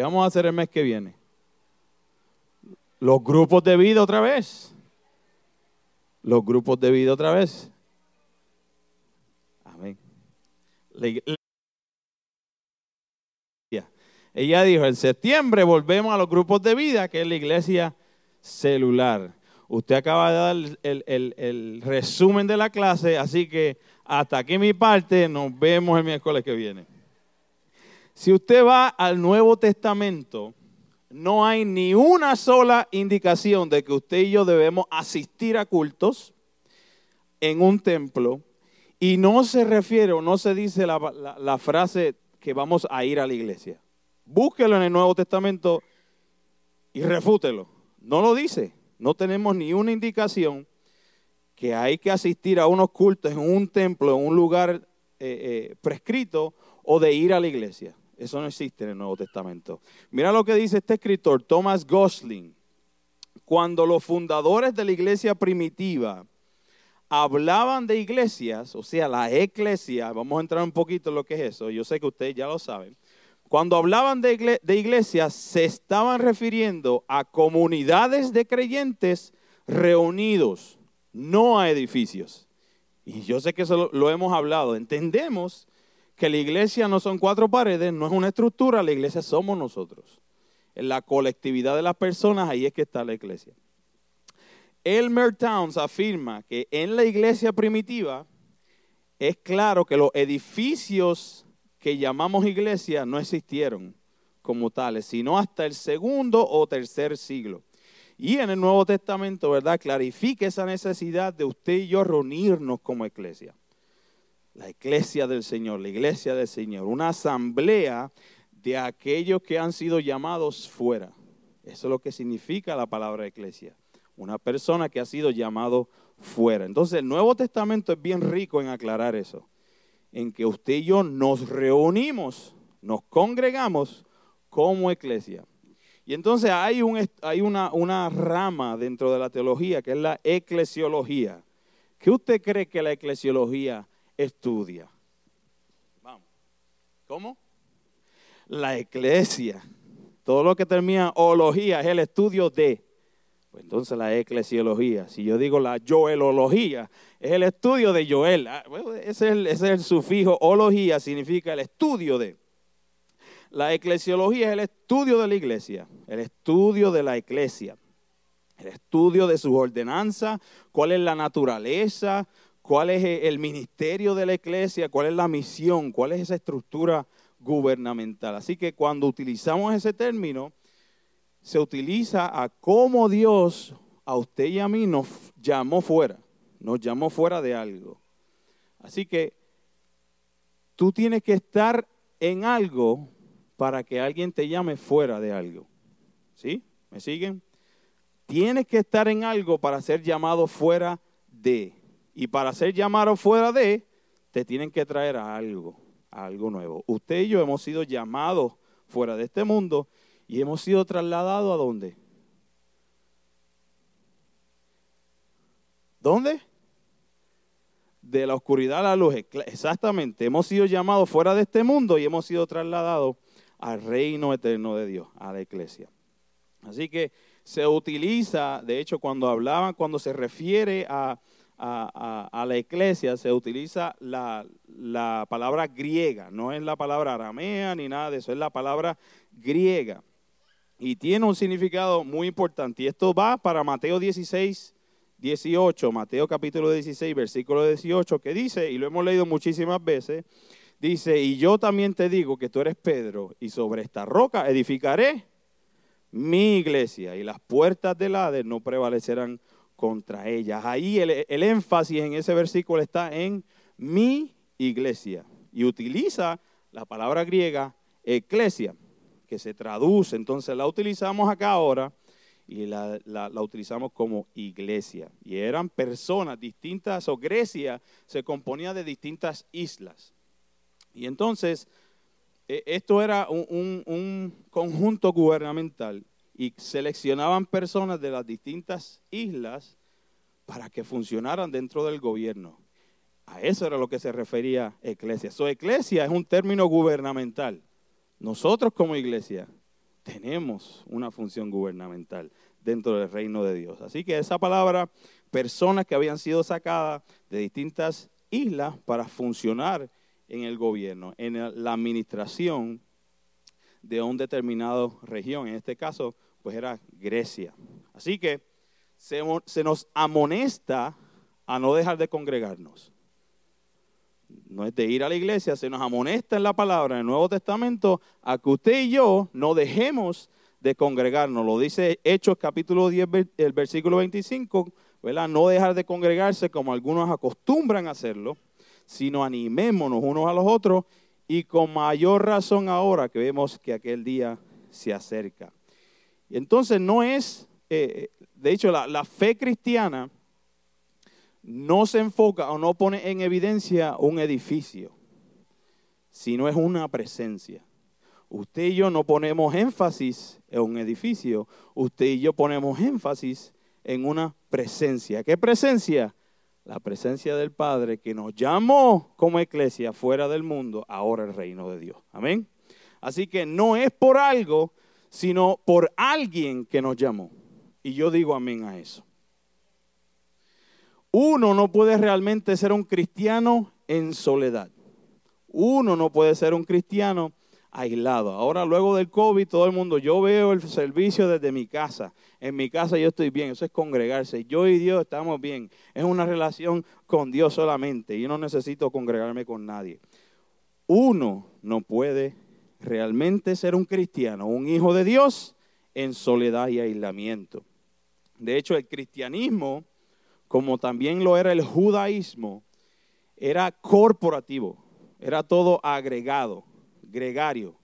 ¿Qué vamos a hacer el mes que viene? Los grupos de vida otra vez. Los grupos de vida otra vez. Amén. Ella dijo, en septiembre volvemos a los grupos de vida, que es la iglesia celular. Usted acaba de dar el, el resumen de la clase, así que hasta aquí mi parte, nos vemos el miércoles que viene. Si usted va al Nuevo Testamento, no hay ni una sola indicación de que usted y yo debemos asistir a cultos en un templo y no se refiere o no se dice la, frase que vamos a ir a la iglesia. Búsquelo en el Nuevo Testamento y refútelo. No lo dice. No tenemos ni una indicación que hay que asistir a unos cultos en un templo, en un lugar eh, eh, prescrito, o de ir a la iglesia. Eso no existe en el Nuevo Testamento. Mira lo que dice este escritor, Thomas Gosling. Cuando los fundadores de la iglesia primitiva hablaban de iglesias, o sea, la iglesia, vamos a entrar un poquito en lo que es eso, yo sé que ustedes ya lo saben. Cuando hablaban de, iglesias, se estaban refiriendo a comunidades de creyentes reunidos, no a edificios. Y yo sé que eso lo hemos hablado. Entendemos que la iglesia no son cuatro paredes, no es una estructura, la iglesia somos nosotros. En la colectividad de las personas, ahí es que está la iglesia. Elmer Towns afirma que en la iglesia primitiva es claro que los edificios que llamamos iglesia no existieron como tales, sino hasta el segundo o tercer siglo. Y en el Nuevo Testamento, ¿verdad? Clarifica esa necesidad de usted y yo reunirnos como iglesia la iglesia del Señor, la iglesia del Señor, una asamblea de aquellos que han sido llamados fuera. Eso es lo que significa la palabra iglesia. Una persona que ha sido llamado fuera. Entonces el Nuevo Testamento es bien rico en aclarar eso. En que usted y yo nos reunimos, nos congregamos como iglesia. Y entonces hay, un, hay una, una rama dentro de la teología que es la eclesiología. ¿Qué usted cree que la eclesiología estudia. Vamos. ¿Cómo? La iglesia. Todo lo que termina ología es el estudio de. Pues entonces la eclesiología. Si yo digo la joelología, es el estudio de Joel. Ah, ese, es el, ese es el sufijo ología, significa el estudio de. La eclesiología es el estudio de la iglesia, el estudio de la iglesia, el estudio de sus ordenanzas, cuál es la naturaleza, cuál es el ministerio de la iglesia, cuál es la misión, cuál es esa estructura gubernamental. Así que cuando utilizamos ese término, se utiliza a cómo Dios a usted y a mí nos llamó fuera, nos llamó fuera de algo. Así que tú tienes que estar en algo para que alguien te llame fuera de algo. ¿Sí? ¿Me siguen? Tienes que estar en algo para ser llamado fuera de. Y para ser llamado fuera de, te tienen que traer a algo, algo nuevo. Usted y yo hemos sido llamados fuera de este mundo y hemos sido trasladados a dónde? ¿Dónde? De la oscuridad a la luz. Exactamente. Hemos sido llamados fuera de este mundo y hemos sido trasladados al reino eterno de Dios, a la iglesia. Así que se utiliza, de hecho, cuando hablaban, cuando se refiere a, a, la iglesia se utiliza la, palabra griega, no es la palabra aramea ni nada de eso, es la palabra griega. Y tiene un significado muy importante. Y esto va para Mateo 16, 18, Mateo capítulo 16, versículo 18, que dice, y lo hemos leído muchísimas veces, dice, y yo también te digo que tú eres Pedro, y sobre esta roca edificaré mi iglesia, y las puertas del Hades no prevalecerán contra ellas. Ahí el, énfasis en ese versículo está en mi iglesia. Y utiliza la palabra griega eclesia, que se traduce. Entonces la utilizamos acá ahora y la, utilizamos como iglesia. Y eran personas distintas, o Grecia se componía de distintas islas. Y entonces, e, esto era un, conjunto gubernamental y seleccionaban personas de las distintas islas para que funcionaran dentro del gobierno. A eso era lo que se refería iglesia. So, iglesia es un término gubernamental. Nosotros como iglesia tenemos una función gubernamental dentro del reino de Dios. Así que esa palabra, personas que habían sido sacadas de distintas islas para funcionar en el gobierno, en la administración de una determinada región. En este caso, pues era Grecia. Así que se, nos amonesta a no dejar de congregarnos. No es de ir a la iglesia, se nos amonesta en la palabra en el Nuevo Testamento a que usted y yo no dejemos de congregarnos. Lo dice Hechos capítulo 10, el versículo 25, ¿verdad? No dejar de congregarse como algunos acostumbran a hacerlo, sino animémonos unos a los otros y con mayor razón ahora que vemos que aquel día se acerca. Entonces no es, eh, de hecho, la, fe cristiana no se enfoca o no pone en evidencia un edificio, sino es una presencia. Usted y yo no ponemos énfasis en un edificio, usted y yo ponemos énfasis en una presencia. ¿Qué presencia? la presencia del Padre que nos llamó como iglesia fuera del mundo, ahora el reino de Dios. Amén. Así que no es por algo, sino por alguien que nos llamó. Y yo digo amén a eso. Uno no puede realmente ser un cristiano en soledad. Uno no puede ser un cristiano aislado. Ahora, luego del COVID, todo el mundo, yo veo el servicio desde mi casa. En mi casa yo estoy bien, eso es congregarse. Yo y Dios estamos bien. Es una relación con Dios solamente. Yo no necesito congregarme con nadie. Uno no puede realmente ser un cristiano, un hijo de Dios, en soledad y aislamiento. De hecho, el cristianismo, como también lo era el judaísmo, era corporativo, era todo agregado gregario.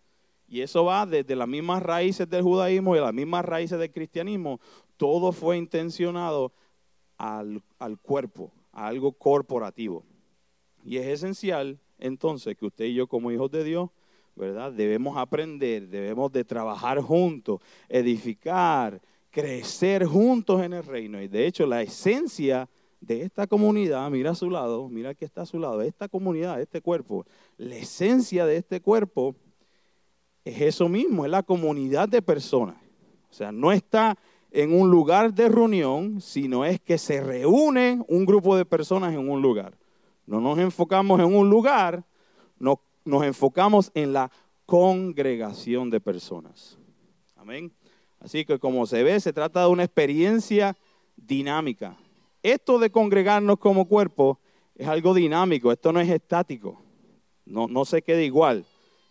Y eso va desde las mismas raíces del judaísmo y las mismas raíces del cristianismo. Todo fue intencionado al, al cuerpo, a algo corporativo. Y es esencial entonces que usted y yo como hijos de Dios, ¿verdad? Debemos aprender, debemos de trabajar juntos, edificar, crecer juntos en el reino. Y de hecho la esencia de esta comunidad, mira a su lado, mira que está a su lado, esta comunidad, este cuerpo, la esencia de este cuerpo es eso mismo, es la comunidad de personas. O sea, no está en un lugar de reunión, sino es que se reúne un grupo de personas en un lugar. No nos enfocamos en un lugar, no, nos enfocamos en la congregación de personas. Amén. Así que como se ve, se trata de una experiencia dinámica esto de congregarnos como cuerpo es algo dinámico, esto no es estático, no, no se queda igual,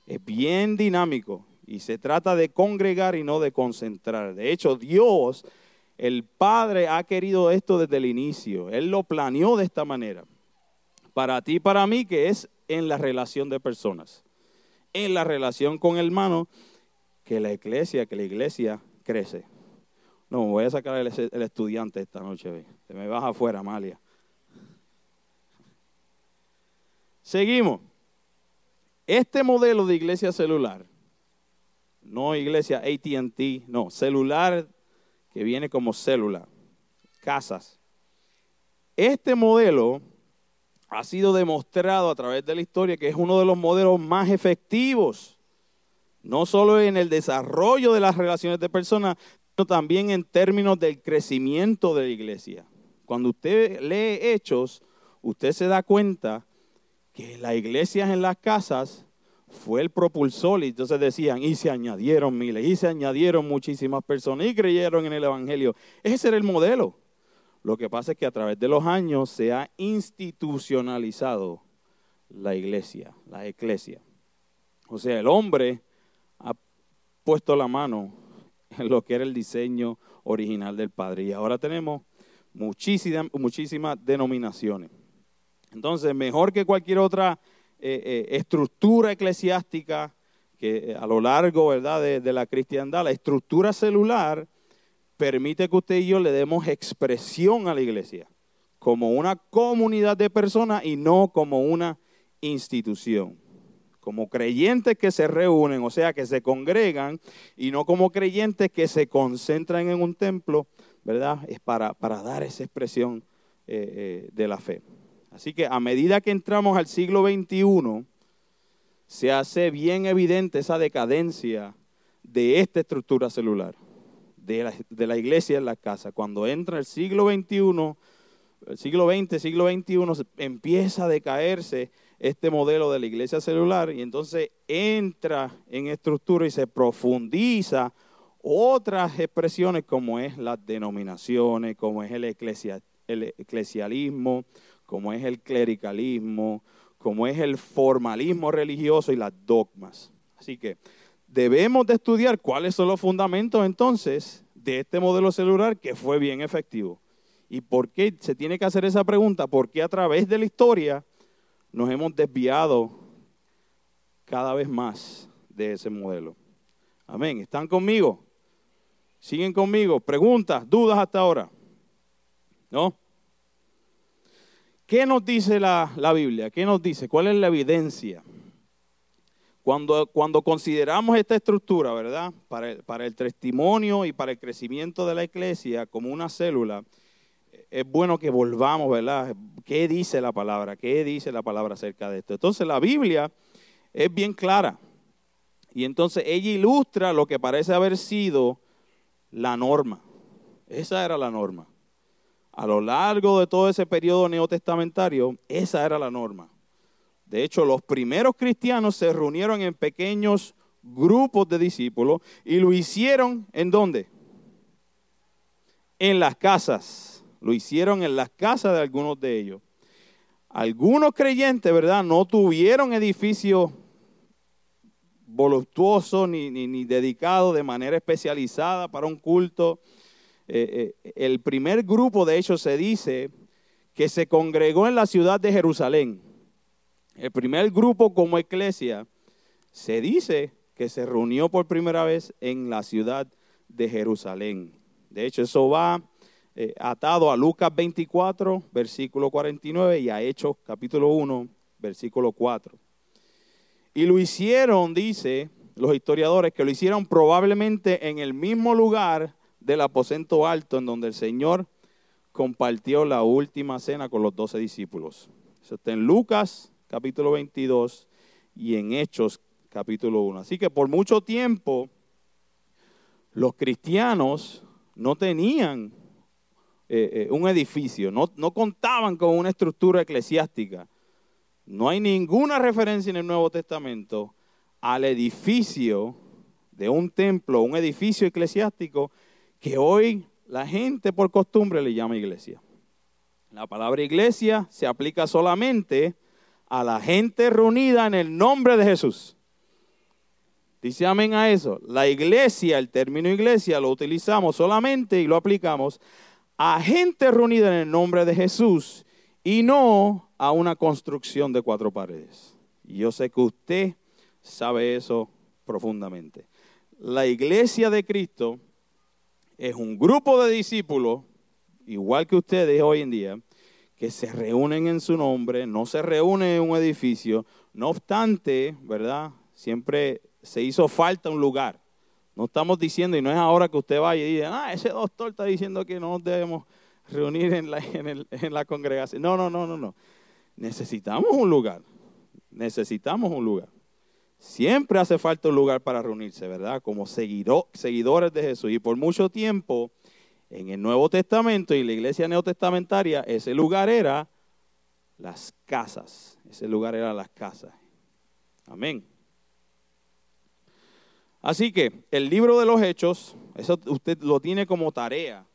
es bien dinámico y se trata de congregar y no de concentrar. De hecho, Dios, el Padre, ha querido esto desde el inicio, Él lo planeó de esta manera, para ti para mí, que es en la relación de personas, en la relación con el hermano, que la iglesia, que la iglesia crece. No, voy a sacar el, estudiante esta noche. Se me baja afuera, Amalia. Seguimos. Este modelo de iglesia celular, no iglesia ATT, no, celular que viene como célula, casas. Este modelo ha sido demostrado a través de la historia que es uno de los modelos más efectivos, no solo en el desarrollo de las relaciones de personas, sino también en términos del crecimiento de la iglesia. Cuando usted lee hechos, usted se da cuenta que las iglesias en las casas fue el propulsor y entonces decían, y se añadieron miles, y se añadieron muchísimas personas y creyeron en el Evangelio. Ese era el modelo. Lo que pasa es que a través de los años se ha institucionalizado la iglesia, la iglesia. O sea, el hombre ha puesto la mano en lo que era el diseño original del Padre. Y ahora tenemos muchísimas, denominaciones. Entonces, mejor que cualquier otra eh, eh, estructura eclesiástica que eh, a lo largo ¿verdad? De, de, la cristiandad, la estructura celular permite que usted y yo le demos expresión a la iglesia como una comunidad de personas y no como una institución. Como creyentes que se reúnen, o sea, que se congregan, y no como creyentes que se concentran en un templo ¿verdad? Es para, para dar esa expresión eh, eh, de la fe. Así que a medida que entramos al siglo XXI, se hace bien evidente esa decadencia de esta estructura celular, de la, iglesia en la casa. Cuando entra el siglo XXI, el siglo XX, siglo XXI, empieza a decaerse este modelo de la iglesia celular y entonces entra en estructura y se profundiza otras expresiones como es las denominaciones, como es el, el eclesialismo, como es el clericalismo, como es el formalismo religioso y las dogmas. Así que debemos de estudiar cuáles son los fundamentos entonces de este modelo celular que fue bien efectivo. ¿Y por qué se tiene que hacer esa pregunta? Porque a través de la historia nos hemos desviado cada vez más de ese modelo. Amén. ¿Están conmigo? ¿Siguen conmigo? Preguntas, dudas hasta ahora. ¿No? ¿Qué nos dice la, Biblia? ¿Qué nos dice? ¿Cuál es la evidencia? Cuando, cuando consideramos esta estructura, ¿verdad? Para el, para el testimonio y para el crecimiento de la iglesia como una célula, es bueno que volvamos, ¿verdad? ¿Qué dice la palabra? ¿Qué dice la palabra acerca de esto? Entonces la Biblia es bien clara. Y entonces ella ilustra lo que parece haber sido la norma. Esa era la norma. A lo largo de todo ese periodo neotestamentario, esa era la norma. De hecho, los primeros cristianos se reunieron en pequeños grupos de discípulos y lo hicieron en dónde? En las casas lo hicieron en las casas de algunos de ellos. Algunos creyentes, ¿verdad? No tuvieron edificios voluptuosos ni, ni, dedicados de manera especializada para un culto. Eh, eh, el primer grupo, de hecho, se dice que se congregó en la ciudad de Jerusalén. El primer grupo como iglesia se dice que se reunió por primera vez en la ciudad de Jerusalén. De hecho, eso va eh, atado a Lucas 24, versículo 49, y a Hechos capítulo 1, versículo 4. Y lo hicieron, dice los historiadores, que lo hicieron probablemente en el mismo lugar del aposento alto en donde el Señor compartió la última cena con los doce discípulos. Eso está en Lucas capítulo 22 y en Hechos capítulo 1. Así que por mucho tiempo los cristianos no tenían eh, eh, un edificio, no, no contaban con una estructura eclesiástica. No hay ninguna referencia en el Nuevo Testamento al edificio de un templo, un edificio eclesiástico que hoy la gente por costumbre le llama iglesia. La palabra iglesia se aplica solamente a la gente reunida en el nombre de Jesús. Dice amén a eso. La iglesia, el término iglesia, lo utilizamos solamente y lo aplicamos a gente reunida en el nombre de Jesús y no a una construcción de cuatro paredes. Yo sé que usted sabe eso profundamente. La iglesia de Cristo es un grupo de discípulos, igual que ustedes hoy en día, que se reúnen en su nombre, no se reúnen en un edificio. No obstante, ¿verdad? Siempre se hizo falta un lugar. No estamos diciendo, y no es ahora que usted vaya y diga, ah, ese doctor está diciendo que no nos debemos reunir en la, en, la congregación. No, no, no, no, no. Necesitamos un lugar. Necesitamos un lugar. Siempre hace falta un lugar para reunirse, ¿verdad? Como seguidores de Jesús. Y por mucho tiempo, en el Nuevo Testamento y la iglesia neotestamentaria, ese lugar era las casas. Ese lugar era las casas. Amén. Así que el libro de los hechos, eso usted lo tiene como tarea.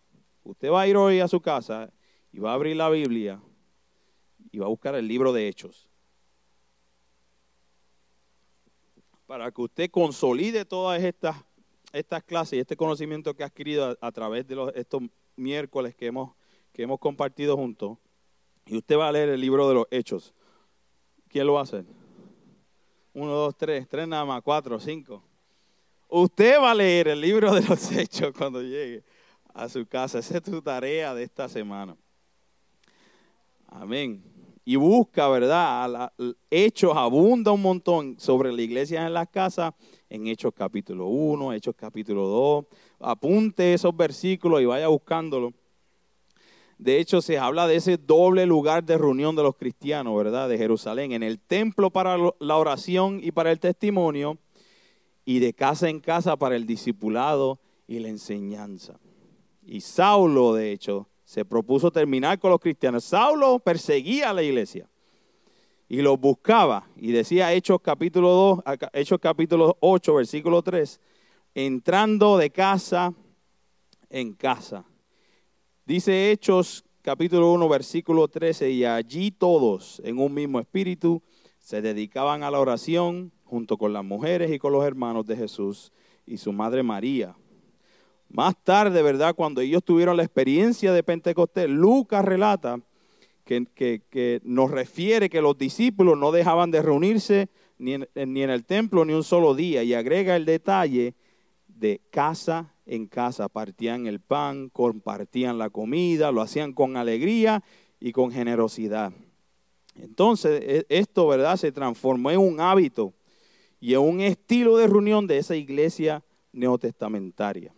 Usted va a ir hoy a su casa y va a abrir la Biblia y va a buscar el libro de hechos. Para que usted consolide todas estas, estas clases y este conocimiento que ha adquirido a, través de estos miércoles que hemos, que hemos compartido juntos. Y usted va a leer el libro de los hechos. ¿Quién lo va a hacer? Uno, dos, tres, tres nada más, cuatro, cinco. Usted va a leer el libro de los hechos cuando llegue a su casa. Esa es tu tarea de esta semana. Amén. Y busca, ¿verdad? Hechos abunda un montón sobre la iglesia en las casas, en Hechos capítulo 1, Hechos capítulo 2. Apunte esos versículos y vaya buscándolo. De hecho, se habla de ese doble lugar de reunión de los cristianos, ¿verdad? De Jerusalén, en el templo para la oración y para el testimonio y de casa en casa para el discipulado y la enseñanza. Y Saulo, de hecho, se propuso terminar con los cristianos. Saulo perseguía a la iglesia y los buscaba. Y decía Hechos capítulo 2, Hechos capítulo 8, versículo 3, entrando de casa en casa. Dice Hechos capítulo 1, versículo 13, y allí todos en un mismo espíritu se dedicaban a la oración junto con las mujeres y con los hermanos de Jesús y su madre María. Más tarde, ¿verdad? Cuando ellos tuvieron la experiencia de Pentecostés, Lucas relata que, nos refiere que los discípulos no dejaban de reunirse ni en, ni en el templo ni un solo día y agrega el detalle de casa en casa, partían el pan, compartían la comida, lo hacían con alegría y con generosidad. Entonces, e, esto, ¿verdad? Se transformó en un hábito y en un estilo de reunión de esa iglesia neotestamentaria.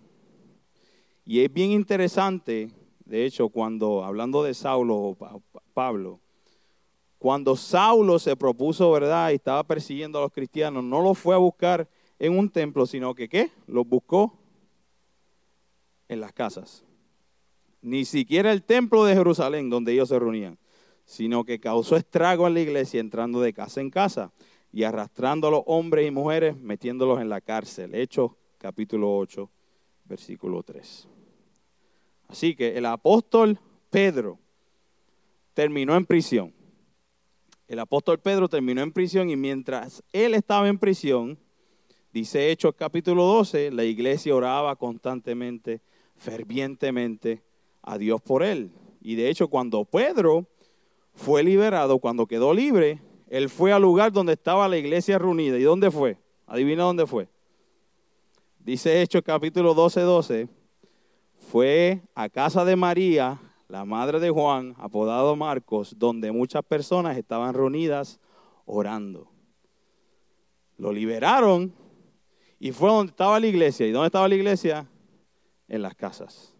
Y es bien interesante, de hecho, cuando, hablando de Saulo o Pablo, cuando Saulo se propuso, ¿verdad? Y estaba persiguiendo a los cristianos, no los fue a buscar en un templo, sino que, ¿qué? Los buscó en las casas. Ni siquiera el templo de Jerusalén, donde ellos se reunían, sino que causó estrago en la iglesia entrando de casa en casa y arrastrando a los hombres y mujeres, metiéndolos en la cárcel. Hechos capítulo 8, versículo 3. Así que el apóstol Pedro terminó en prisión. El apóstol Pedro terminó en prisión y mientras él estaba en prisión, dice Hechos capítulo 12, la iglesia oraba constantemente fervientemente a Dios por él. Y de hecho, cuando Pedro fue liberado, cuando quedó libre, él fue al lugar donde estaba la iglesia reunida. ¿Y dónde fue? Adivina dónde fue. Dice Hechos capítulo 12, 12. Fue a casa de María, la madre de Juan, apodado Marcos, donde muchas personas estaban reunidas orando. Lo liberaron y fue donde estaba la iglesia. ¿Y dónde estaba la iglesia? en las casas.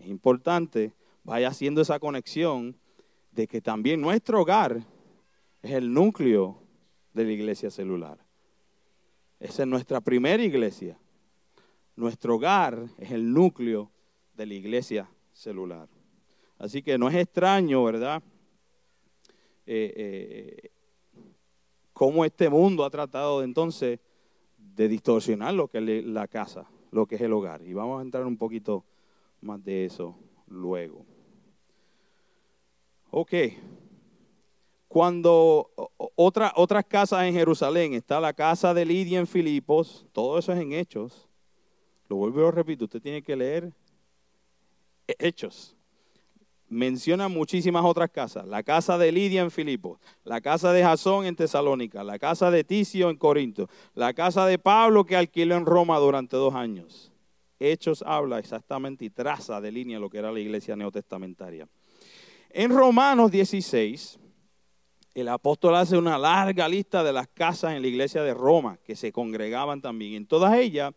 Es importante, vaya haciendo esa conexión de que también nuestro hogar es el núcleo de la iglesia celular. Esa es nuestra primera iglesia. Nuestro hogar es el núcleo de la iglesia celular. Así que no es extraño, ¿verdad? Eh, eh, cómo este mundo ha tratado entonces de distorsionar lo que es la casa lo que es el hogar. Y vamos a entrar un poquito más de eso luego. Ok. Cuando otra, otras casas en Jerusalén, está la casa de Lidia en Filipos, todo eso es en Hechos. Lo vuelvo lo repito, usted tiene que leer Hechos menciona muchísimas otras casas. La casa de Lidia en Filipos, la casa de Jasón en Tesalónica, la casa de Ticio en Corinto, la casa de Pablo que alquiló en Roma durante dos años. Hechos habla exactamente y traza de línea lo que era la iglesia neotestamentaria. En Romanos 16, el apóstol hace una larga lista de las casas en la iglesia de Roma que se congregaban también. En todas ellas,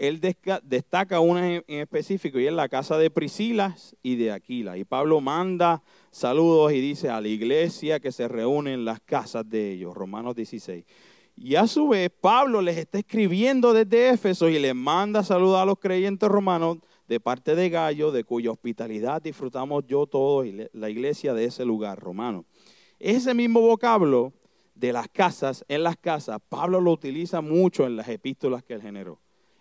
él destaca una en específico y es la casa de Priscila y de Aquila. Y Pablo manda saludos y dice a la iglesia que se reúne en las casas de ellos, Romanos 16. Y a su vez, Pablo les está escribiendo desde Éfeso y les manda saludos a los creyentes romanos de parte de Gallo, de cuya hospitalidad disfrutamos yo todos y la iglesia de ese lugar romano. Ese mismo vocablo de las casas, en las casas, Pablo lo utiliza mucho en las epístolas que él generó.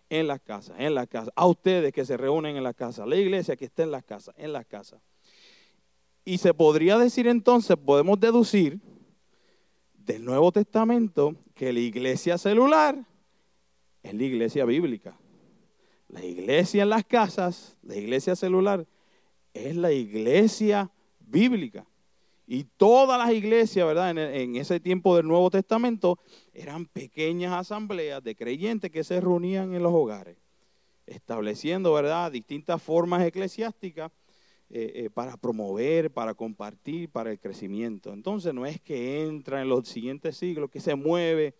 En las casas, en las casas. A ustedes que se reúnen en las casas. La iglesia que está en las casas, en las casas. Y se podría decir entonces, podemos deducir del Nuevo Testamento que la iglesia celular es la iglesia bíblica. La iglesia en las casas, la iglesia celular, es la iglesia bíblica. Y todas las iglesias, ¿verdad? En, ese tiempo del Nuevo Testamento eran pequeñas asambleas de creyentes que se reunían en los hogares, estableciendo, ¿verdad? Distintas formas eclesiásticas eh, eh, para promover, para compartir, para el crecimiento. Entonces no es que entra en los siguientes siglos, que se mueve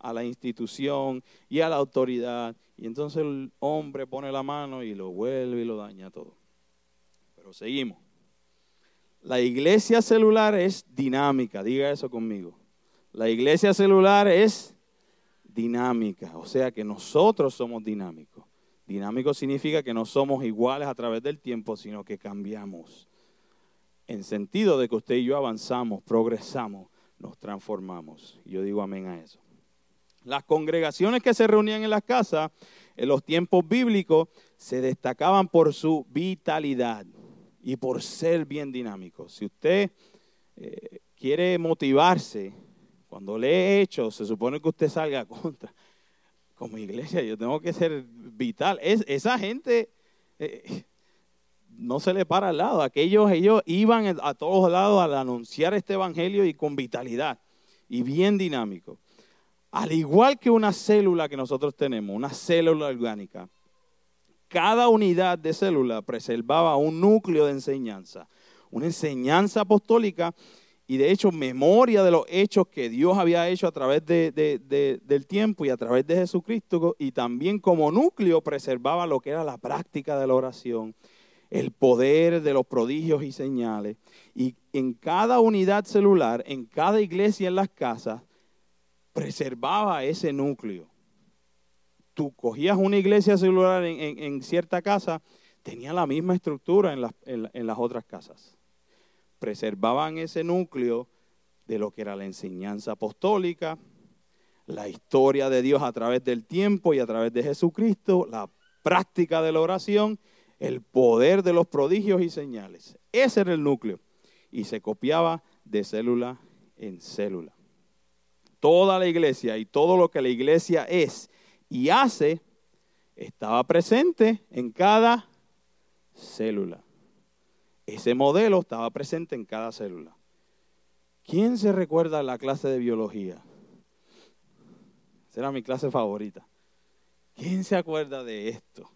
a la institución y a la autoridad, y entonces el hombre pone la mano y lo vuelve y lo daña todo. Pero seguimos. La iglesia celular es dinámica, diga eso conmigo. La iglesia celular es dinámica, o sea que nosotros somos dinámicos. Dinámico significa que no somos iguales a través del tiempo, sino que cambiamos. En sentido de que usted y yo avanzamos, progresamos, nos transformamos. Yo digo amén a eso. Las congregaciones que se reunían en las casas en los tiempos bíblicos se destacaban por su vitalidad y por ser bien dinámicos. Si usted eh, quiere motivarse, cuando lee hechos, se supone que usted salga contra. Como iglesia, yo tengo que ser vital. Es, esa gente eh, no se le para al lado. Aquellos, ellos iban a todos lados al anunciar este evangelio y con vitalidad y bien dinámico. Al igual que una célula que nosotros tenemos, una célula orgánica, cada unidad de célula preservaba un núcleo de enseñanza, una enseñanza apostólica y de hecho memoria de los hechos que Dios había hecho a través del tiempo y a través de Jesucristo y también como núcleo preservaba lo que era la práctica de la oración, el poder de los prodigios y señales. Y en cada unidad celular, en cada iglesia, en las casas, preservaba ese núcleo. Tú cogías una iglesia celular en, cierta casa, tenía la misma estructura en las, otras casas. Preservaban ese núcleo de lo que era la enseñanza apostólica, la historia de Dios a través del tiempo y a través de Jesucristo, la práctica de la oración, el poder de los prodigios y señales. Ese era el núcleo. Y se copiaba de célula en célula toda la iglesia y todo lo que la iglesia es y hace estaba presente en cada célula. Ese modelo estaba presente en cada célula. ¿Quién se recuerda la clase de biología? Esa era mi clase favorita. ¿Quién se acuerda de esto?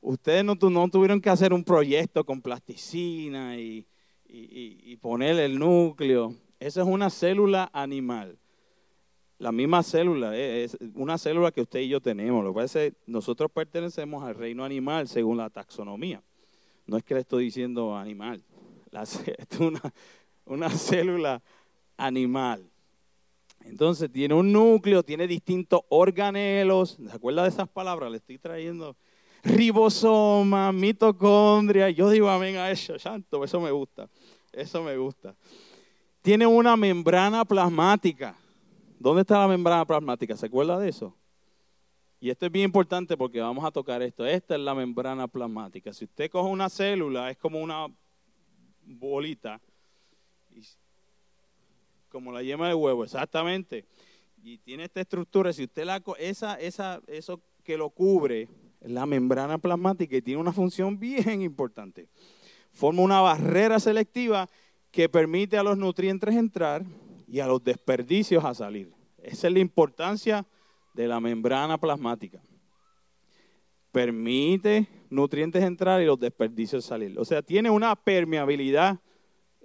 Ustedes no, tuvieron que hacer un proyecto con plasticina y, y poner el núcleo. Esa es una célula animal la misma célula, eh, es una célula que usted y yo tenemos. Lo que pasa es que nosotros pertenecemos al reino animal según la taxonomía. No es que le estoy diciendo animal, es una, una célula animal. Entonces tiene un núcleo, tiene distintos organelos. ¿Se acuerda de esas palabras? Le estoy trayendo ribosoma, mitocondria. Yo digo amén a eso, santo, eso me gusta. Eso me gusta. Tiene una membrana plasmática. ¿Dónde está la membrana plasmática? ¿Se acuerda de eso? Y esto es bien importante porque vamos a tocar esto. Esta es la membrana plasmática. Si usted coge una célula, es como una bolita, como la yema de huevo, exactamente. Y tiene esta estructura. Si usted la esa, esa, eso que lo cubre, es la membrana plasmática y tiene una función bien importante. Forma una barrera selectiva que permite a los nutrientes entrar y a los desperdicios a salir. Esa es la importancia de la membrana plasmática. Permite nutrientes entrar y los desperdicios salir. O sea, tiene una permeabilidad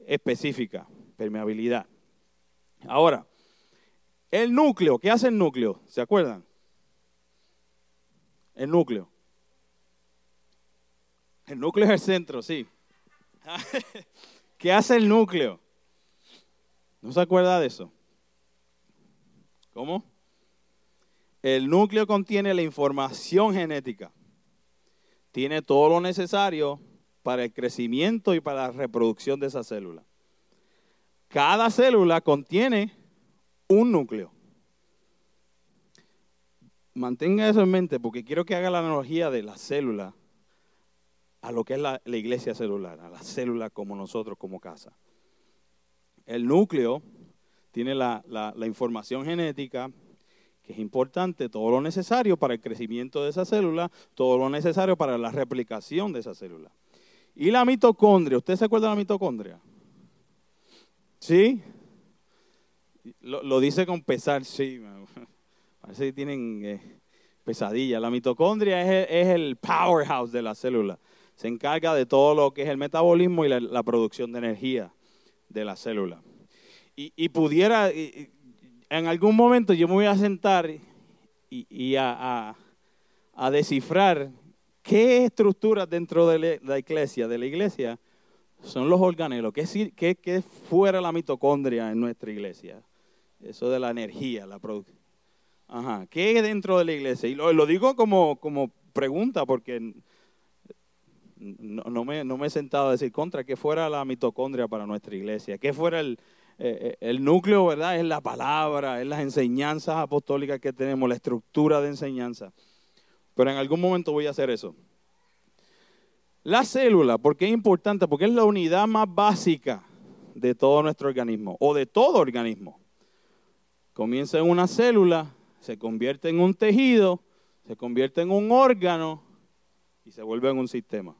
específica, permeabilidad. Ahora, el núcleo, ¿qué hace el núcleo? ¿Se acuerdan? El núcleo. El núcleo es el centro, sí. ¿Qué hace el núcleo? ¿No se acuerda de eso? ¿Cómo? El núcleo contiene la información genética. Tiene todo lo necesario para el crecimiento y para la reproducción de esa célula. Cada célula contiene un núcleo. Mantenga eso en mente porque quiero que haga la analogía de la célula a lo que es la, la iglesia celular, a la célula como nosotros, como casa. El núcleo tiene la, información genética, que es importante, todo lo necesario para el crecimiento de esa célula, todo lo necesario para la replicación de esa célula. Y la mitocondria, ¿usted se acuerda de la mitocondria? ¿Sí? Lo, dice con pesar, sí. Parece que tienen eh, pesadilla. La mitocondria es el, powerhouse de la célula. Se encarga de todo lo que es el metabolismo y la producción de energía de la célula. Y, pudiera, en algún momento yo me voy a sentar y, a, descifrar qué estructuras dentro de la iglesia, de la iglesia, son los organelos. ¿Qué, qué, qué fuera la mitocondria en nuestra iglesia? Eso de la energía, la producción. Ajá. ¿Qué es dentro de la iglesia? Y lo, digo como, como pregunta porque no, me, no, me, he sentado a decir contra que fuera la mitocondria para nuestra iglesia, que fuera el, eh, eh, el núcleo, ¿verdad? Es la palabra, es las enseñanzas apostólicas que tenemos, la estructura de enseñanza. Pero en algún momento voy a hacer eso. La célula, ¿por qué es importante? Porque es la unidad más básica de todo nuestro organismo, o de todo organismo. Comienza en una célula, se convierte en un tejido, se convierte en un órgano y se vuelve en un sistema.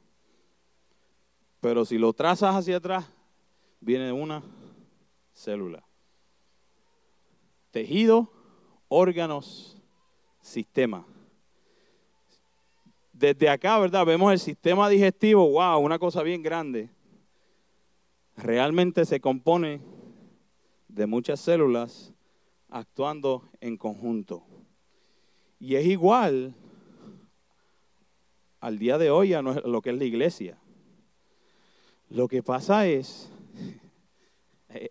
Pero si lo trazas hacia atrás, viene una célula. Tejido, órganos, sistema. Desde acá, ¿verdad? Vemos el sistema digestivo, wow, una cosa bien grande. Realmente se compone de muchas células actuando en conjunto. Y es igual al día de hoy a lo que es la iglesia. Lo que pasa es, eh,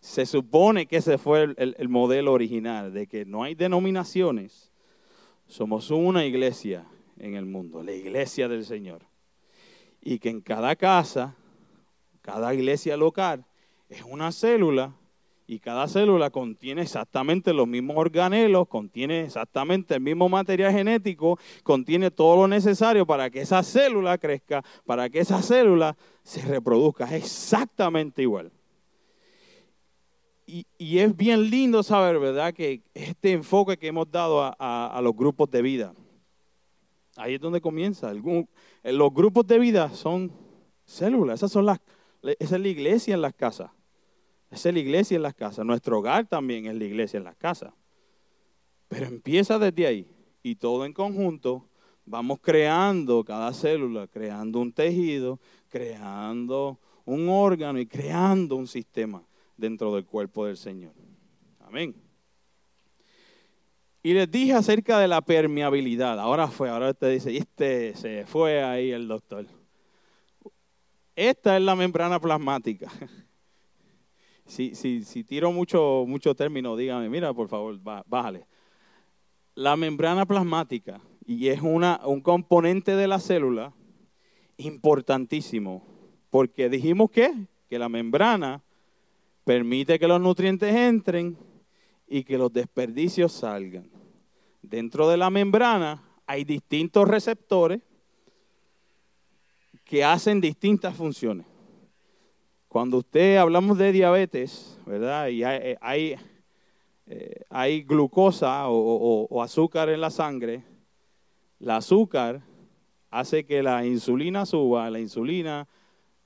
se supone que ese fue el, modelo original, de que no hay denominaciones, somos una iglesia en el mundo, la iglesia del Señor. Y que en cada casa, cada iglesia local, es una célula y cada célula contiene exactamente los mismos organelos, contiene exactamente el mismo material genético, contiene todo lo necesario para que esa célula crezca, para que esa célula se reproduzca. Es exactamente igual. Y, es bien lindo saber, ¿verdad?, que este enfoque que hemos dado a, los grupos de vida, ahí es donde comienza. los grupos de vida son células, esas son las, esa es la iglesia en las casas. Es la iglesia en las casas. Nuestro hogar también es la iglesia en las casas. Pero empieza desde ahí. Y todo en conjunto vamos creando cada célula, creando un tejido, creando un órgano y creando un sistema dentro del cuerpo del Señor. Amén. Y les dije acerca de la permeabilidad. Ahora fue, ahora usted dice, y este se fue ahí el doctor. Esta es la membrana plasmática. Si, si, si tiro mucho, mucho término, dígame, mira, por favor, bájale. La membrana plasmática, y es una, un componente de la célula importantísimo, porque dijimos que, que la membrana permite que los nutrientes entren y que los desperdicios salgan. Dentro de la membrana hay distintos receptores que hacen distintas funciones. Cuando usted hablamos de diabetes, ¿verdad? Y hay, eh, hay, glucosa o, azúcar en la sangre, el azúcar hace que la insulina suba, la insulina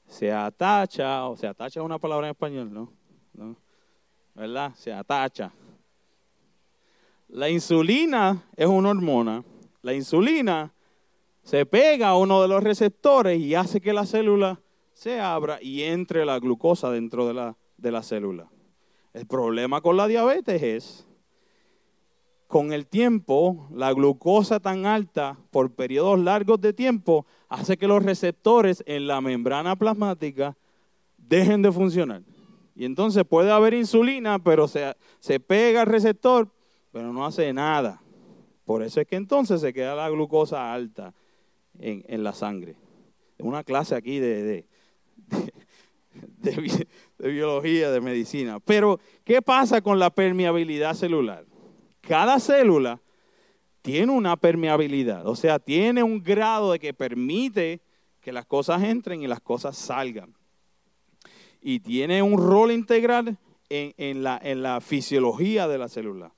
se atacha, o se atacha es una palabra en español. ¿No? ¿Verdad? Se atacha. La insulina es una hormona. La insulina se pega a uno de los receptores y hace que la célula se abra y entre la glucosa dentro de la, de la célula. El problema con la diabetes es, con el tiempo, la glucosa tan alta por periodos largos de tiempo hace que los receptores en la membrana plasmática dejen de funcionar. Y entonces puede haber insulina, pero se, se pega al receptor, pero no hace nada. Por eso es que entonces se queda la glucosa alta en, en la sangre. Una clase aquí de, biología, de medicina. Pero, ¿qué pasa con la permeabilidad celular? Cada célula tiene una permeabilidad, o sea, tiene un grado de que permite que las cosas entren y las cosas salgan. Y tiene un rol integral en, la, en la, fisiología de la célula.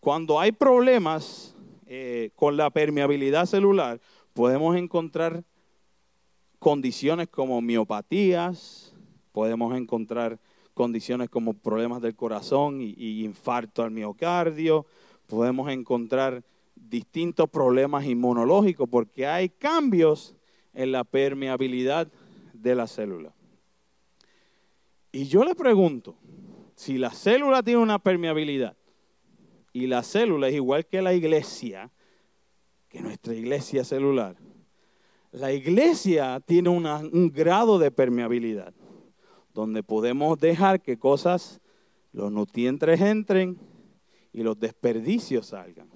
Cuando hay problemas eh, con la permeabilidad celular, podemos encontrar condiciones como miopatías, podemos encontrar condiciones como problemas del corazón y, infarto al miocardio, podemos encontrar distintos problemas inmunológicos porque hay cambios en la permeabilidad de la célula. Y yo le pregunto, si la célula tiene una permeabilidad y la célula es igual que la iglesia, que nuestra iglesia celular, la iglesia tiene un grado de permeabilidad, donde podemos dejar que cosas, los nutrientes entren y los desperdicios salgan.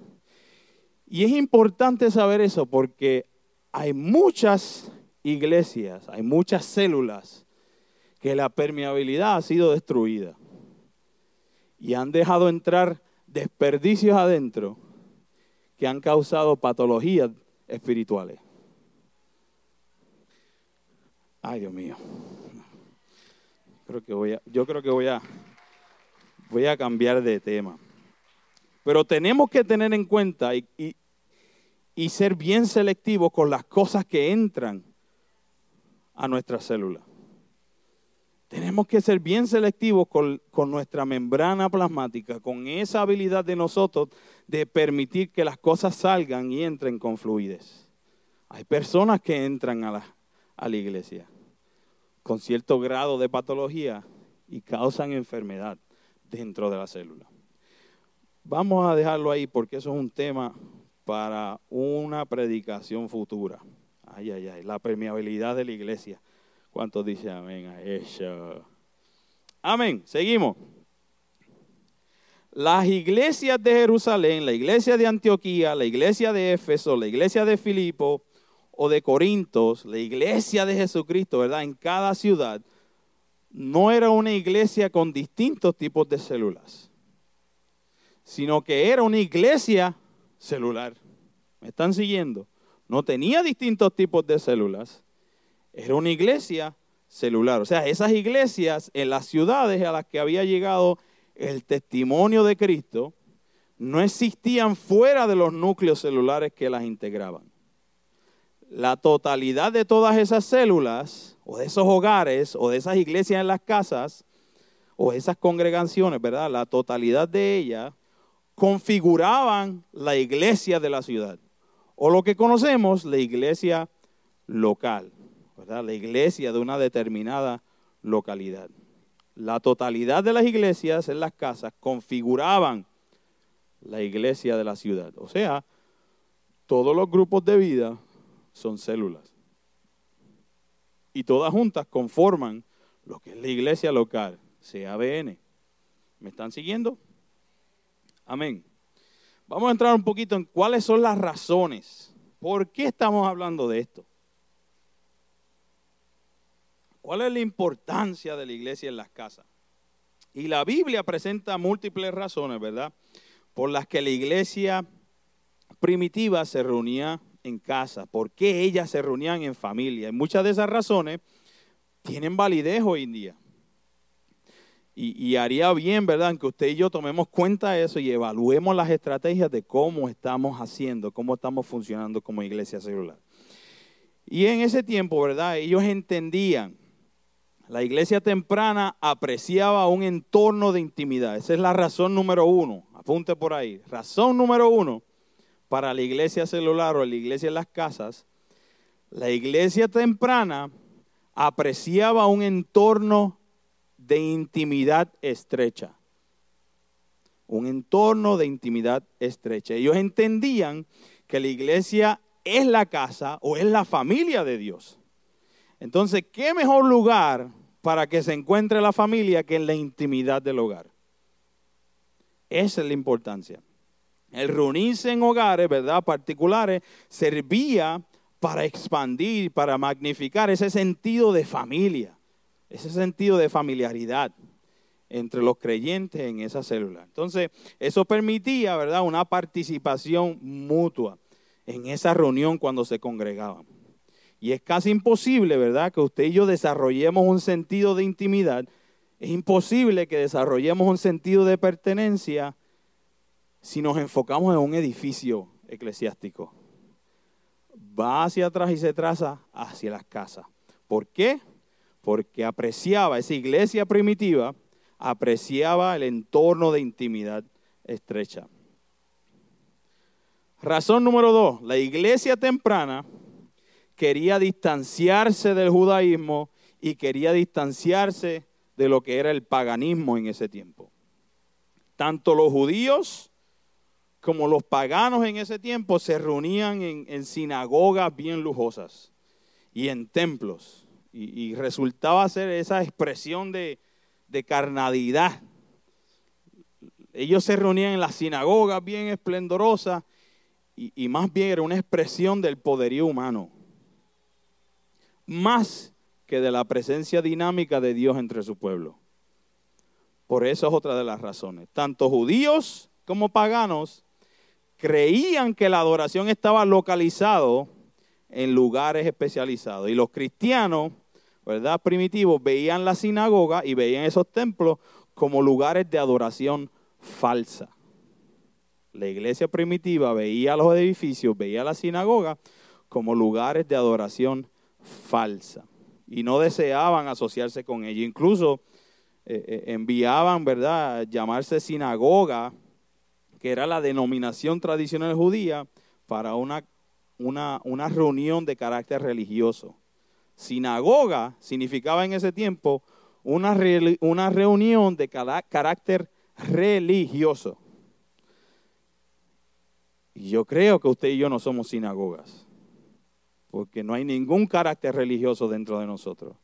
Y es importante saber eso porque hay muchas iglesias, hay muchas células que la permeabilidad ha sido destruida y han dejado entrar desperdicios adentro que han causado patologías espirituales. Ay, Dios mío. Creo que voy a, yo creo que voy a, voy a cambiar de tema. Pero tenemos que tener en cuenta y, y, ser bien selectivos con las cosas que entran a nuestra célula. Tenemos que ser bien selectivos con, con, nuestra membrana plasmática, con esa habilidad de nosotros de permitir que las cosas salgan y entren con fluidez. Hay personas que entran a la, a la iglesia con cierto grado de patología y causan enfermedad dentro de la célula. Vamos a dejarlo ahí porque eso es un tema para una predicación futura. Ay, ay, ay, la permeabilidad de la iglesia. ¿Cuántos dicen amén a eso? Amén, seguimos. Las iglesias de Jerusalén, la iglesia de Antioquía, la iglesia de Éfeso, la iglesia de Filipo o de Corintos, la iglesia de Jesucristo, ¿verdad? En cada ciudad, no era una iglesia con distintos tipos de células sino que era una iglesia celular. ¿Me están siguiendo? No tenía distintos tipos de células, era una iglesia celular. O sea, esas iglesias en las ciudades a las que había llegado el testimonio de Cristo no existían fuera de los núcleos celulares que las integraban. La totalidad de todas esas células, o de esos hogares, o de esas iglesias en las casas, o esas congregaciones, ¿verdad? La totalidad de ellas configuraban la iglesia de la ciudad, o lo que conocemos, la iglesia local, ¿verdad? la iglesia de una determinada localidad. La totalidad de las iglesias en las casas configuraban la iglesia de la ciudad. O sea, todos los grupos de vida son células. Y todas juntas conforman lo que es la iglesia local, CABN. ¿Me están siguiendo? Amén. Vamos a entrar un poquito en cuáles son las razones. ¿Por qué estamos hablando de esto? ¿Cuál es la importancia de la iglesia en las casas? Y la Biblia presenta múltiples razones, ¿verdad? Por las que la iglesia primitiva se reunía en casa. ¿Por qué ellas se reunían en familia? Y muchas de esas razones tienen validez hoy en día. Y, haría bien, ¿verdad?, que usted y yo tomemos cuenta de eso y evaluemos las estrategias de cómo estamos haciendo, cómo estamos funcionando como iglesia celular. Y en ese tiempo, ¿verdad?, ellos entendían, la iglesia temprana apreciaba un entorno de intimidad. Esa es la razón número uno. Apunte por ahí. Razón número uno para la iglesia celular o la iglesia en las casas. La iglesia temprana apreciaba un entorno de intimidad estrecha. Un entorno de intimidad estrecha. Ellos entendían que la iglesia es la casa o es la familia de Dios. Entonces, ¿qué mejor lugar para que se encuentre la familia que en la intimidad del hogar? Esa es la importancia. El reunirse en hogares, ¿verdad? Particulares, servía para expandir, para magnificar ese sentido de familia ese sentido de familiaridad entre los creyentes en esa célula. Entonces, eso permitía, ¿verdad?, una participación mutua en esa reunión cuando se congregaban. Y es casi imposible, ¿verdad?, que usted y yo desarrollemos un sentido de intimidad. Es imposible que desarrollemos un sentido de pertenencia si nos enfocamos en un edificio eclesiástico. Va hacia atrás y se traza hacia las casas. ¿Por qué? porque apreciaba, esa iglesia primitiva apreciaba el entorno de intimidad estrecha. Razón número dos, la iglesia temprana quería distanciarse del judaísmo y quería distanciarse de lo que era el paganismo en ese tiempo. Tanto los judíos como los paganos en ese tiempo se reunían en, sinagogas bien lujosas y en templos y, resultaba ser esa expresión de, carnalidad Ellos se reunían en las sinagogas bien esplendorosas y, y más bien era una expresión del poderío humano. Más que de la presencia dinámica de Dios entre su pueblo. Por eso es otra de las razones. Tanto judíos como paganos creían que la adoración estaba localizado en lugares especializados. Y los cristianos, ¿verdad? Primitivos, veían la sinagoga y veían esos templos como lugares de adoración falsa. La iglesia primitiva veía los edificios, veía la sinagoga como lugares de adoración falsa. Y no deseaban asociarse con ella. Incluso eh, eh, enviaban, ¿verdad?, llamarse sinagoga, que era la denominación tradicional judía, para una, una, una reunión de carácter religioso. Sinagoga significaba en ese tiempo una, una reunión de carácter religioso. Y yo creo que usted y yo no somos sinagogas, porque no hay ningún carácter religioso dentro de nosotros.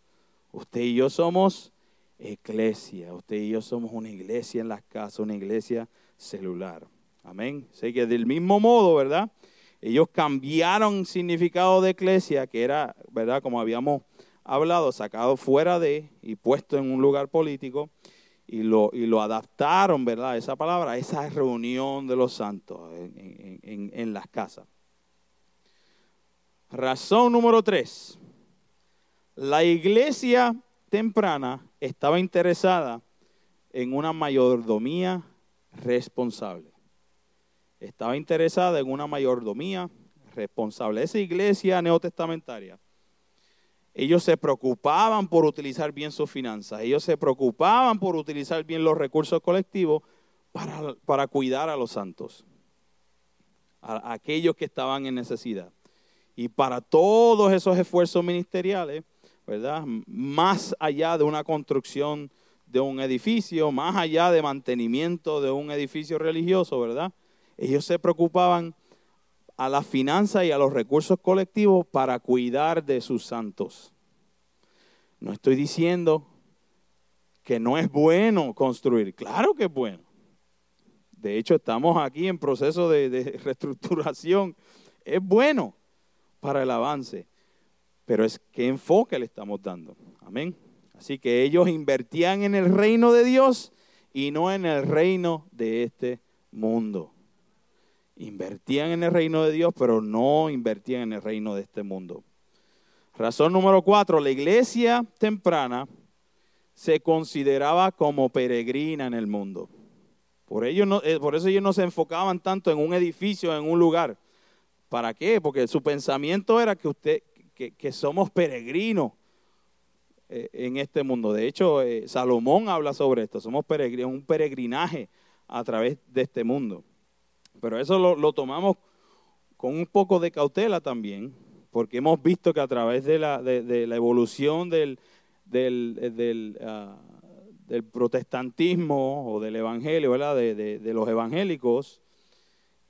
Usted y yo somos iglesia. Usted y yo somos una iglesia en las casas, una iglesia celular. Amén. Sé que del mismo modo, ¿verdad? Ellos cambiaron significado de iglesia, que era, ¿verdad? Como habíamos hablado, sacado fuera de y puesto en un lugar político, y lo, y lo adaptaron, ¿verdad? Esa palabra, esa reunión de los santos en, en las casas. Razón número tres. La iglesia temprana estaba interesada en una mayordomía responsable. Estaba interesada en una mayordomía responsable. Esa iglesia neotestamentaria, ellos se preocupaban por utilizar bien sus finanzas, ellos se preocupaban por utilizar bien los recursos colectivos para, para cuidar a los santos, a aquellos que estaban en necesidad. Y para todos esos esfuerzos ministeriales, ¿verdad? Más allá de una construcción de un edificio, más allá de mantenimiento de un edificio religioso, ¿verdad? Ellos se preocupaban a la finanza y a los recursos colectivos para cuidar de sus santos. No estoy diciendo que no es bueno construir, claro que es bueno. De hecho, estamos aquí en proceso de, de reestructuración. Es bueno para el avance pero es qué enfoque le estamos dando. Amén. Así que ellos invertían en el reino de Dios y no en el reino de este mundo. Invertían en el reino de Dios, pero no invertían en el reino de este mundo. Razón número cuatro, la iglesia temprana se consideraba como peregrina en el mundo. Por, ello eh, por eso ellos no se enfocaban tanto en un edificio, en un lugar. ¿Para qué? Porque su pensamiento era que usted, que, somos peregrinos eh, en este mundo. De hecho, eh, Salomón habla sobre esto, somos un peregrinaje a través de este mundo. Pero eso lo, tomamos con un poco de cautela también, porque hemos visto que a través de la, de, la evolución del, del, del, ah, del, protestantismo o del evangelio, ¿verdad? de, los evangélicos,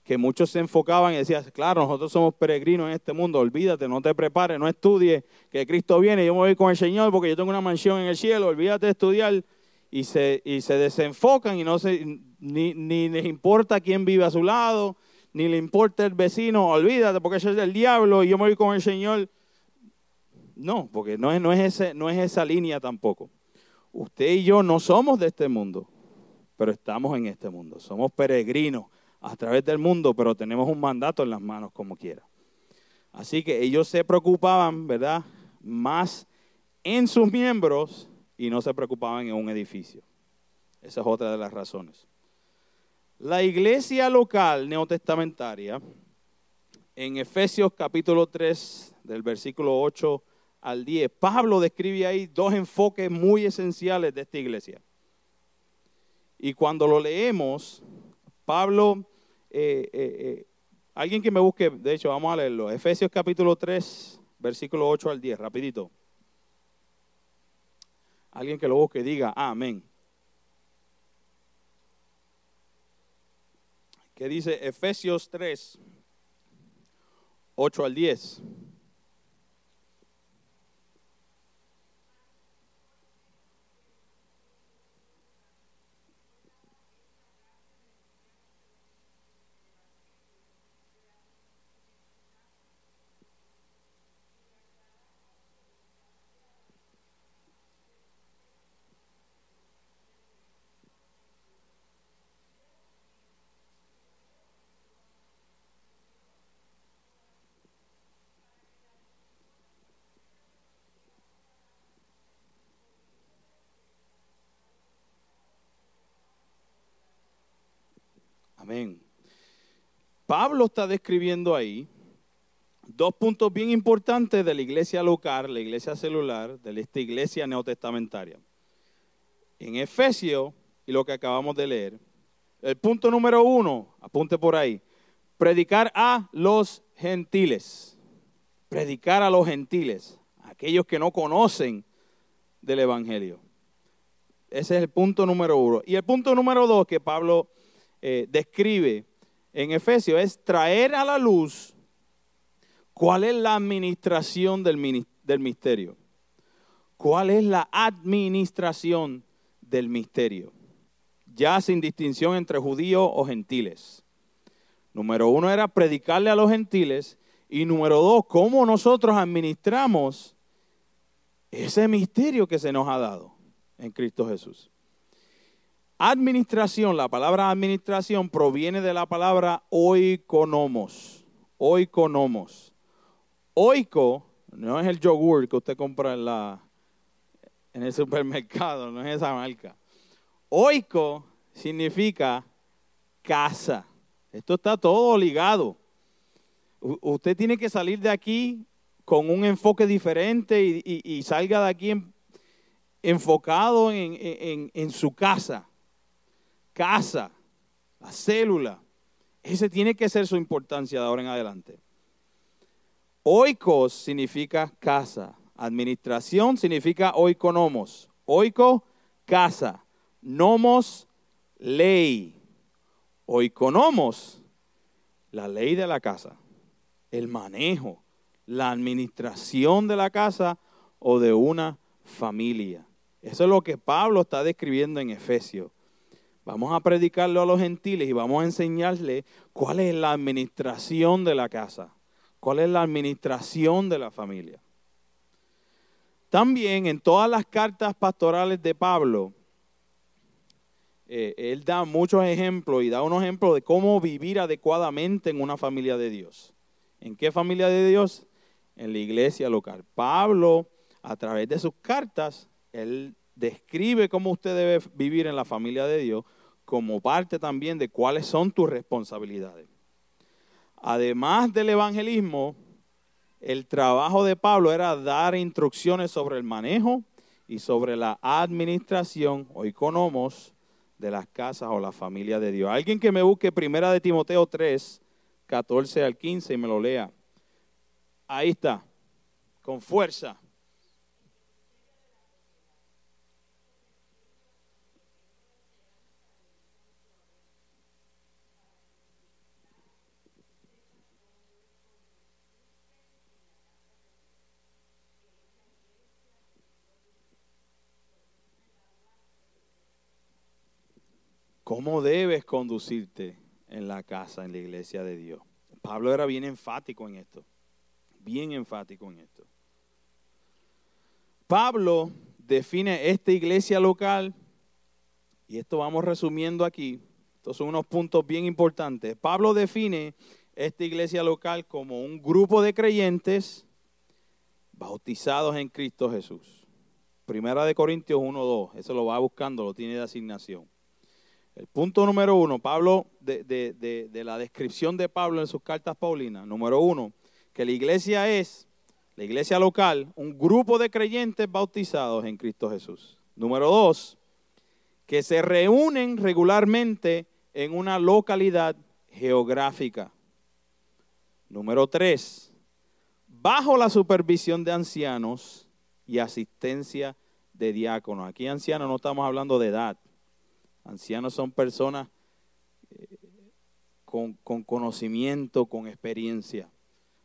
que muchos se enfocaban y decían, claro, nosotros somos peregrinos en este mundo, olvídate, no te prepares, no estudies, que Cristo viene, yo me voy con el Señor porque yo tengo una mansión en el cielo, olvídate de estudiar, y se, y se desenfocan y no se, ni, ni les importa quién vive a su lado, ni le importa el vecino, olvídate porque ese es el diablo y yo me voy con el Señor. No, porque no es, no es, ese, no es esa línea tampoco. Usted y yo no somos de este mundo, pero estamos en este mundo, somos peregrinos a través del mundo, pero tenemos un mandato en las manos como quiera. Así que ellos se preocupaban, ¿verdad? Más en sus miembros y no se preocupaban en un edificio. Esa es otra de las razones. La iglesia local neotestamentaria, en Efesios capítulo 3, del versículo 8 al 10, Pablo describe ahí dos enfoques muy esenciales de esta iglesia. Y cuando lo leemos, Pablo eh, eh, eh, alguien que me busque, de hecho, vamos a leerlo. Efesios capítulo 3, versículo 8 al 10, rapidito. Alguien que lo busque diga amén. ¿Qué dice Efesios 3, 8 al 10? Amén. Pablo está describiendo ahí dos puntos bien importantes de la iglesia local, la iglesia celular, de esta iglesia neotestamentaria. En Efesios, y lo que acabamos de leer, el punto número uno, apunte por ahí, predicar a los gentiles. Predicar a los gentiles, aquellos que no conocen del Evangelio. Ese es el punto número uno. Y el punto número dos que Pablo eh, describe en Efesios es traer a la luz cuál es la administración del, del misterio. ¿Cuál es la administración del misterio? Ya sin distinción entre judíos o gentiles. Número uno era predicarle a los gentiles y número dos, cómo nosotros administramos ese misterio que se nos ha dado en Cristo Jesús. Administración, la palabra administración proviene de la palabra oikonomos. Oikonomos. Oiko no es el yogur que usted compra en, la, en el supermercado, no es esa marca. Oiko significa casa. Esto está todo ligado. usted tiene que salir de aquí con un enfoque diferente y, salga de aquí enfocado en, su casa. Casa, la célula. Ese tiene que ser su importancia de ahora en adelante. Oikos significa casa. Administración significa oikonomos. Oiko, casa. Nomos, ley. Oikonomos, la ley de la casa. El manejo la administración de la casa o de una familia. Eso es lo que Pablo está describiendo en Efesios. Vamos a predicarlo a los gentiles y vamos a enseñarles cuál es la administración de la casa, cuál es la administración de la familia. También en todas las cartas pastorales de Pablo, eh, él da muchos ejemplos y da unos ejemplos de cómo vivir adecuadamente en una familia de Dios. ¿En qué familia de Dios? en la iglesia local. Pablo, a través de sus cartas, él describe cómo usted debe vivir en la familia de Dios como parte también de cuáles son tus responsabilidades. Además del evangelismo, el trabajo de Pablo era dar instrucciones sobre el manejo y sobre la administración o economos de las casas o la familia de Dios. Alguien que me busque primera de Timoteo 3, 14 al 15 y me lo lea. Ahí está, con fuerza. ¿Cómo debes conducirte en la casa, en la iglesia de Dios? Pablo era bien enfático en esto bien enfático en esto. Pablo define esta iglesia local, y esto vamos resumiendo aquí, estos son unos puntos bien importantes. Pablo define esta iglesia local como un grupo de creyentes bautizados en Cristo Jesús. Primera de Corintios 1.2, eso lo va buscando, lo tiene de asignación. El punto número uno, Pablo, de, la descripción de Pablo en sus cartas paulinas, número uno, que la iglesia es, la iglesia local, un grupo de creyentes bautizados en Cristo Jesús. Número dos, que se reúnen regularmente en una localidad geográfica. Número tres, bajo la supervisión de ancianos y asistencia de diáconos. Aquí ancianos no estamos hablando de edad. Ancianos son personas eh, con, con conocimiento, con experiencia.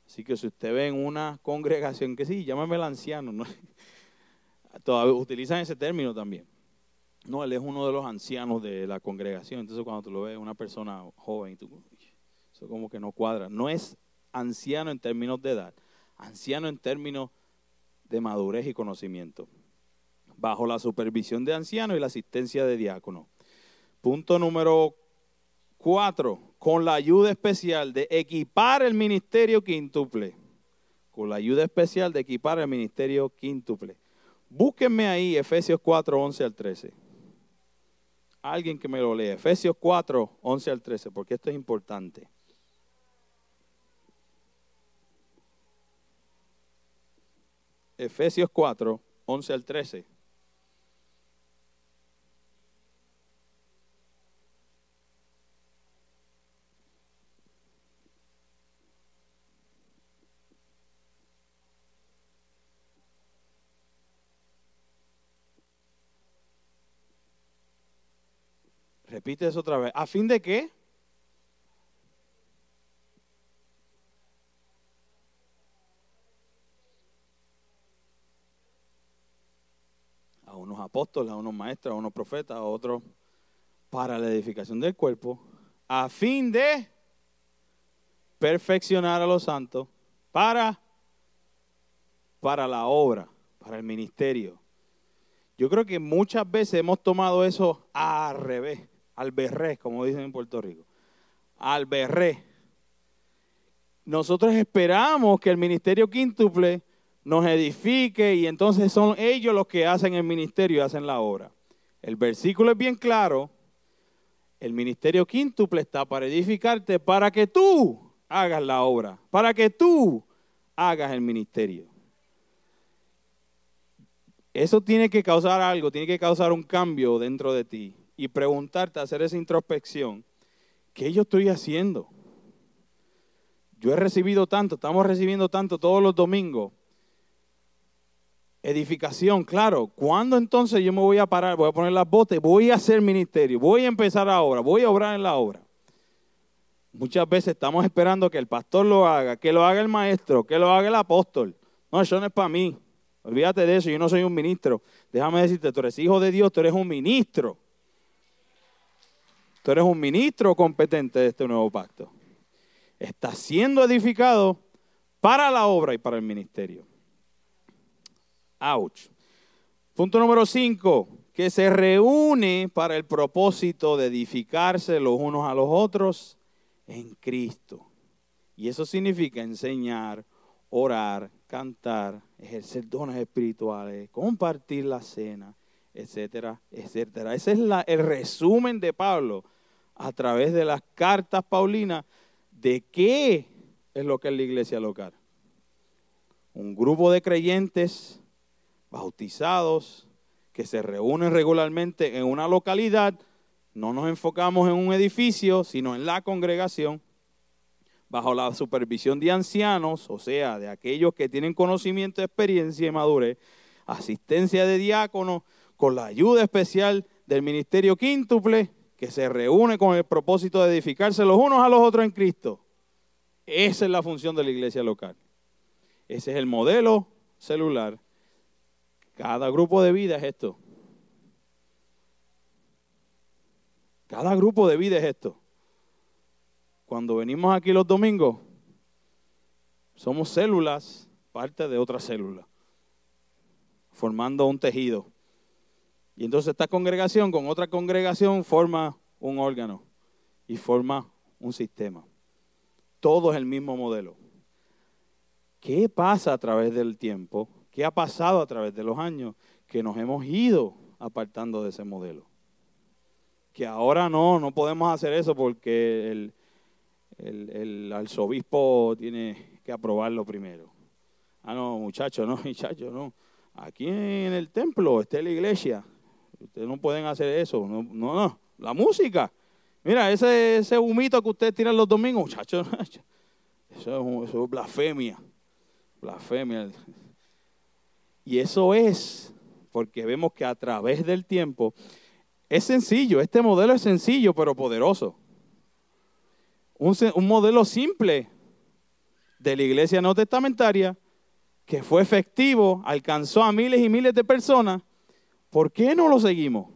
Así que si usted ve en una congregación que sí, llámame el anciano, ¿no? todavía utilizan ese término también. No, él es uno de los ancianos de la congregación. Entonces cuando tú lo ves, una persona joven, tú, eso como que no cuadra. No es anciano en términos de edad, anciano en términos de madurez y conocimiento. Bajo la supervisión de ancianos y la asistencia de diácono. Punto número cuatro con la ayuda especial de equipar el ministerio quíntuple. Con la ayuda especial de equipar el ministerio quíntuple. Búsquenme ahí Efesios 4, 11 al 13. Alguien que me lo lea. Efesios 4, 11 al 13, porque esto es importante. Efesios 4, 11 al 13. Repite eso otra vez. ¿A fin de qué? A unos apóstoles, a unos maestros, a unos profetas, a otros para la edificación del cuerpo, a fin de perfeccionar a los santos para para la obra, para el ministerio. Yo creo que muchas veces hemos tomado eso al revés al berré, como dicen en Puerto Rico. Al berré. Nosotros esperamos que el ministerio quíntuple nos edifique y entonces son ellos los que hacen el ministerio y hacen la obra. El versículo es bien claro. El ministerio quíntuple está para edificarte para que tú hagas la obra, para que tú hagas el ministerio. Eso tiene que causar algo, tiene que causar un cambio dentro de ti y preguntarte, hacer esa introspección, ¿qué yo estoy haciendo? Yo he recibido tanto, estamos recibiendo tanto todos los domingos. Edificación, claro. ¿Cuándo entonces yo me voy a parar? Voy a poner las botas, voy a hacer ministerio, voy a empezar ahora, voy a obrar en la obra. Muchas veces estamos esperando que el pastor lo haga, que lo haga el maestro, que lo haga el apóstol. No, eso no es para mí. Olvídate de eso, yo no soy un ministro. Déjame decirte, tú eres hijo de Dios, tú eres un ministro. Tú eres un ministro competente de este nuevo pacto. Está siendo edificado para la obra y para el ministerio. Ouch. Punto número 5, que se reúne para el propósito de edificarse los unos a los otros en Cristo. Y eso significa enseñar, orar, cantar, ejercer dones espirituales, compartir la cena, etcétera, etcétera. Ese es el resumen de Pablo a través de las cartas paulinas de qué es lo que es la iglesia local. Un grupo de creyentes bautizados que se reúnen regularmente en una localidad. No nos enfocamos en un edificio, sino en la congregación, bajo la supervisión de ancianos, o sea, de aquellos que tienen conocimiento, experiencia y madurez, asistencia de diáconos, con la ayuda especial del ministerio quíntuple que se reúne con el propósito de edificarse los unos a los otros en Cristo. Esa es la función de la iglesia local. Ese es el modelo celular. Cada grupo de vida es esto. Cada grupo de vida es esto. Cuando venimos aquí los domingos, somos células, parte de otra célula, formando un tejido. Y entonces esta congregación con otra congregación forma un órgano y forma un sistema. Todo es el mismo modelo. ¿Qué pasa a través del tiempo? ¿Qué ha pasado a través de los años? Que nos hemos ido apartando de ese modelo. Que ahora no, no podemos hacer eso porque el, el, arzobispo tiene que aprobarlo primero. Ah, no, muchachos, no, muchachos, no. Aquí en el templo está la iglesia. Ustedes no pueden hacer eso. No, no, La música. Mira, ese, ese humito que ustedes tiran los domingos, muchachos, eso, eso es blasfemia. Blasfemia. Y eso es porque vemos que a través del tiempo es sencillo. Este modelo es sencillo, pero poderoso. Un, un modelo simple de la iglesia no testamentaria que fue efectivo, alcanzó a miles y miles de personas ¿Por qué no lo seguimos?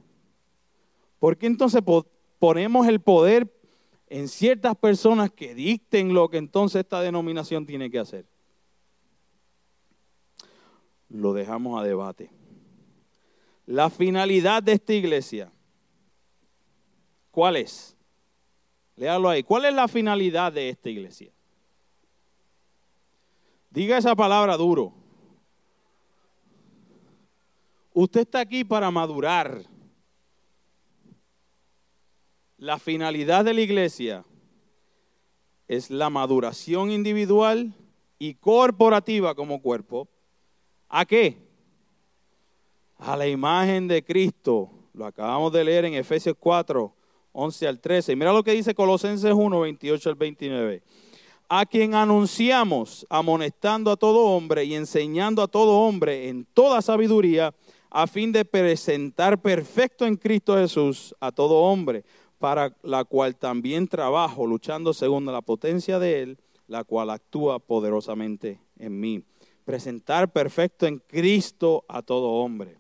¿Por qué entonces ponemos el poder en ciertas personas que dicten lo que entonces esta denominación tiene que hacer? Lo dejamos a debate. La finalidad de esta iglesia, ¿cuál es? Léalo ahí. ¿Cuál es la finalidad de esta iglesia? Diga esa palabra duro. Usted está aquí para madurar. La finalidad de la iglesia es la maduración individual y corporativa como cuerpo. ¿A qué? A la imagen de Cristo. Lo acabamos de leer en Efesios 4, 11 al 13. mira lo que dice Colosenses 1, 28 al 29. A quien anunciamos, amonestando a todo hombre y enseñando a todo hombre en toda sabiduría, a fin de presentar perfecto en Cristo Jesús a todo hombre, para la cual también trabajo, luchando según la potencia de Él, la cual actúa poderosamente en mí. Presentar perfecto en Cristo a todo hombre.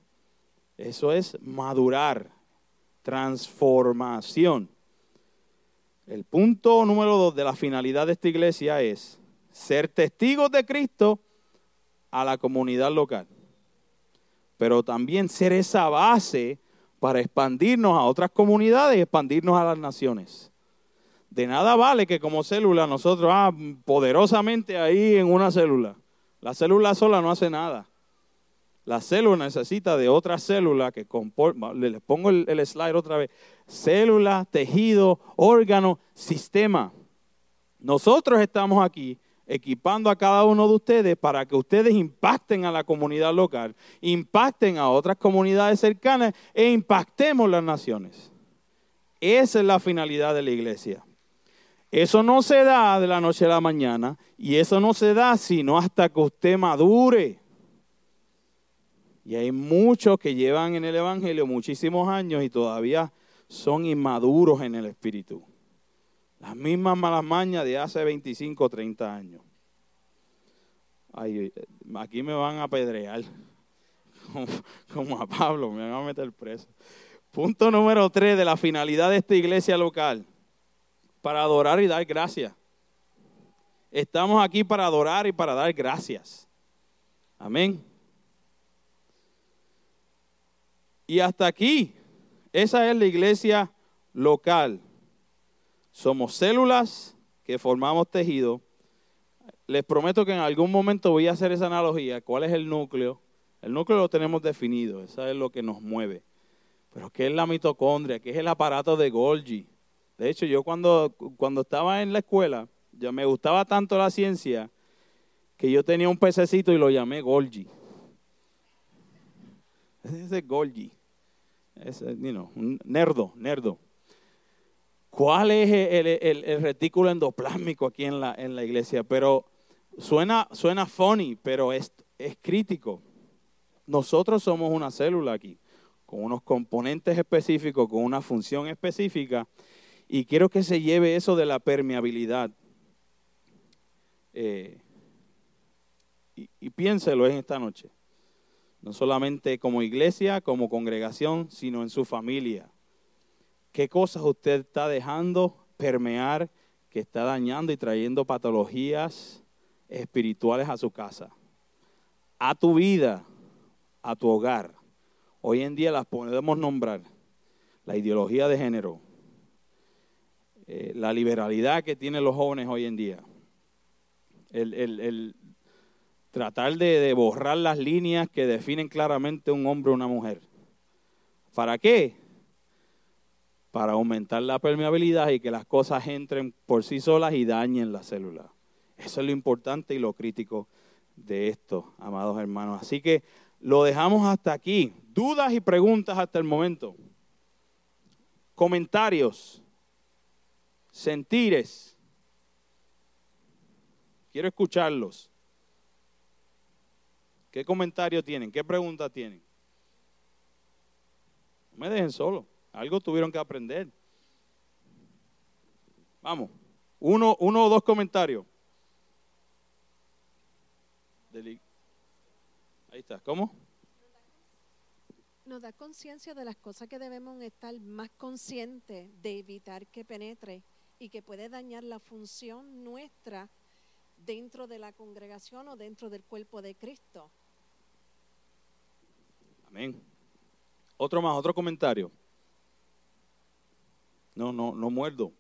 Eso es madurar, transformación. El punto número dos de la finalidad de esta iglesia es ser testigos de Cristo a la comunidad local, pero también ser esa base para expandirnos a otras comunidades y expandirnos a las naciones. De nada vale que como célula nosotros, ah, poderosamente ahí en una célula. La célula sola no hace nada. La célula necesita de otra célula que les pongo el, el slide otra vez, célula, tejido, órgano, sistema. Nosotros estamos aquí equipando a cada uno de ustedes para que ustedes impacten a la comunidad local, impacten a otras comunidades cercanas e impactemos las naciones. Esa es la finalidad de la iglesia. Eso no se da de la noche a la mañana y eso no se da sino hasta que usted madure. Y hay muchos que llevan en el Evangelio muchísimos años y todavía son inmaduros en el espíritu. Las mismas malas mañas de hace 25 o 30 años. Ay, aquí me van a apedrear, como, como, a Pablo, me van a meter preso. Punto número 3 de la finalidad de esta iglesia local, para adorar y dar gracias. Estamos aquí para adorar y para dar gracias. Amén. Y hasta aquí, esa es la iglesia local. Somos células que formamos tejido. Les prometo que en algún momento voy a hacer esa analogía. ¿Cuál es el núcleo? El núcleo lo tenemos definido, eso es lo que nos mueve. Pero ¿qué es la mitocondria? ¿Qué es el aparato de Golgi? De hecho, yo cuando, cuando estaba en la escuela, ya me gustaba tanto la ciencia que yo tenía un pececito y lo llamé Golgi. Ese es Golgi es, un nerdo, nerdo. ¿Cuál es el, retículo endoplásmico aquí en la, en la iglesia? Pero suena, suena funny, pero es, es crítico. Nosotros somos una célula aquí, con unos componentes específicos, con una función específica, y quiero que se lleve eso de la permeabilidad. Eh, y, y piénselo en esta noche no solamente como iglesia, como congregación, sino en su familia. ¿Qué cosas usted está dejando permear que está dañando y trayendo patologías espirituales a su casa? A tu vida, a tu hogar. Hoy en día las podemos nombrar. La ideología de género, eh, la liberalidad que tienen los jóvenes hoy en día, el, tratar de, borrar las líneas que definen claramente un hombre o una mujer. ¿Para qué? Para aumentar la permeabilidad y que las cosas entren por sí solas y dañen la célula. Eso es lo importante y lo crítico de esto, amados hermanos. Así que lo dejamos hasta aquí. Dudas y preguntas hasta el momento. Comentarios. Sentires. Quiero escucharlos. ¿Qué comentario tienen? ¿Qué pregunta tienen? No me dejen solo. Algo tuvieron que aprender. Vamos. Uno, uno o dos comentarios. Ahí está. ¿Cómo? Nos da conciencia de las cosas que debemos estar más conscientes de evitar que penetre y que puede dañar la función nuestra dentro de la congregación o dentro del cuerpo de Cristo. Amén. Otro más, otro comentario. No, no, no muerdo.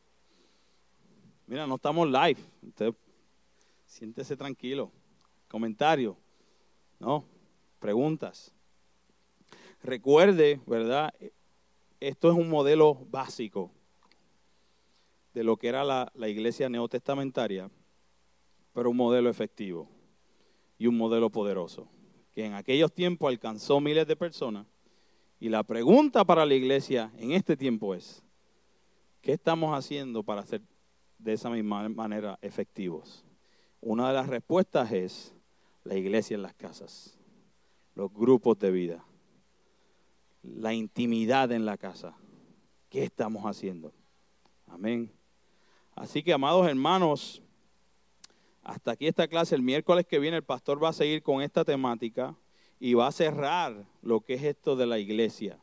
Mira, no estamos live. Usted siéntese tranquilo. Comentario. No, preguntas. Recuerde, ¿verdad? Esto es un modelo básico. de lo que era la, la iglesia neotestamentaria, pero un modelo efectivo y un modelo poderoso, que en aquellos tiempos alcanzó miles de personas. Y la pregunta para la iglesia en este tiempo es, ¿qué estamos haciendo para ser de esa misma manera efectivos? Una de las respuestas es la iglesia en las casas, los grupos de vida, la intimidad en la casa. ¿Qué estamos haciendo? Amén. Así que, amados hermanos, hasta aquí esta clase. El miércoles que viene el pastor va a seguir con esta temática y va a cerrar lo que es esto de la iglesia.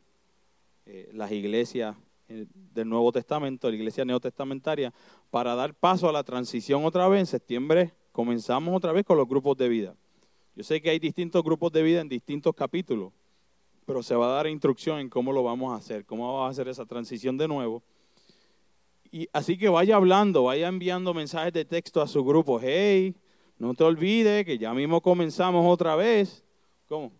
Eh, las iglesias del Nuevo Testamento, la iglesia neotestamentaria, para dar paso a la transición otra vez. En septiembre comenzamos otra vez con los grupos de vida. Yo sé que hay distintos grupos de vida en distintos capítulos, pero se va a dar instrucción en cómo lo vamos a hacer, cómo vamos a hacer esa transición de nuevo. Y así que vaya hablando, vaya enviando mensajes de texto a su grupo. Hey, no te olvides que ya mismo comenzamos otra vez. ¿Cómo?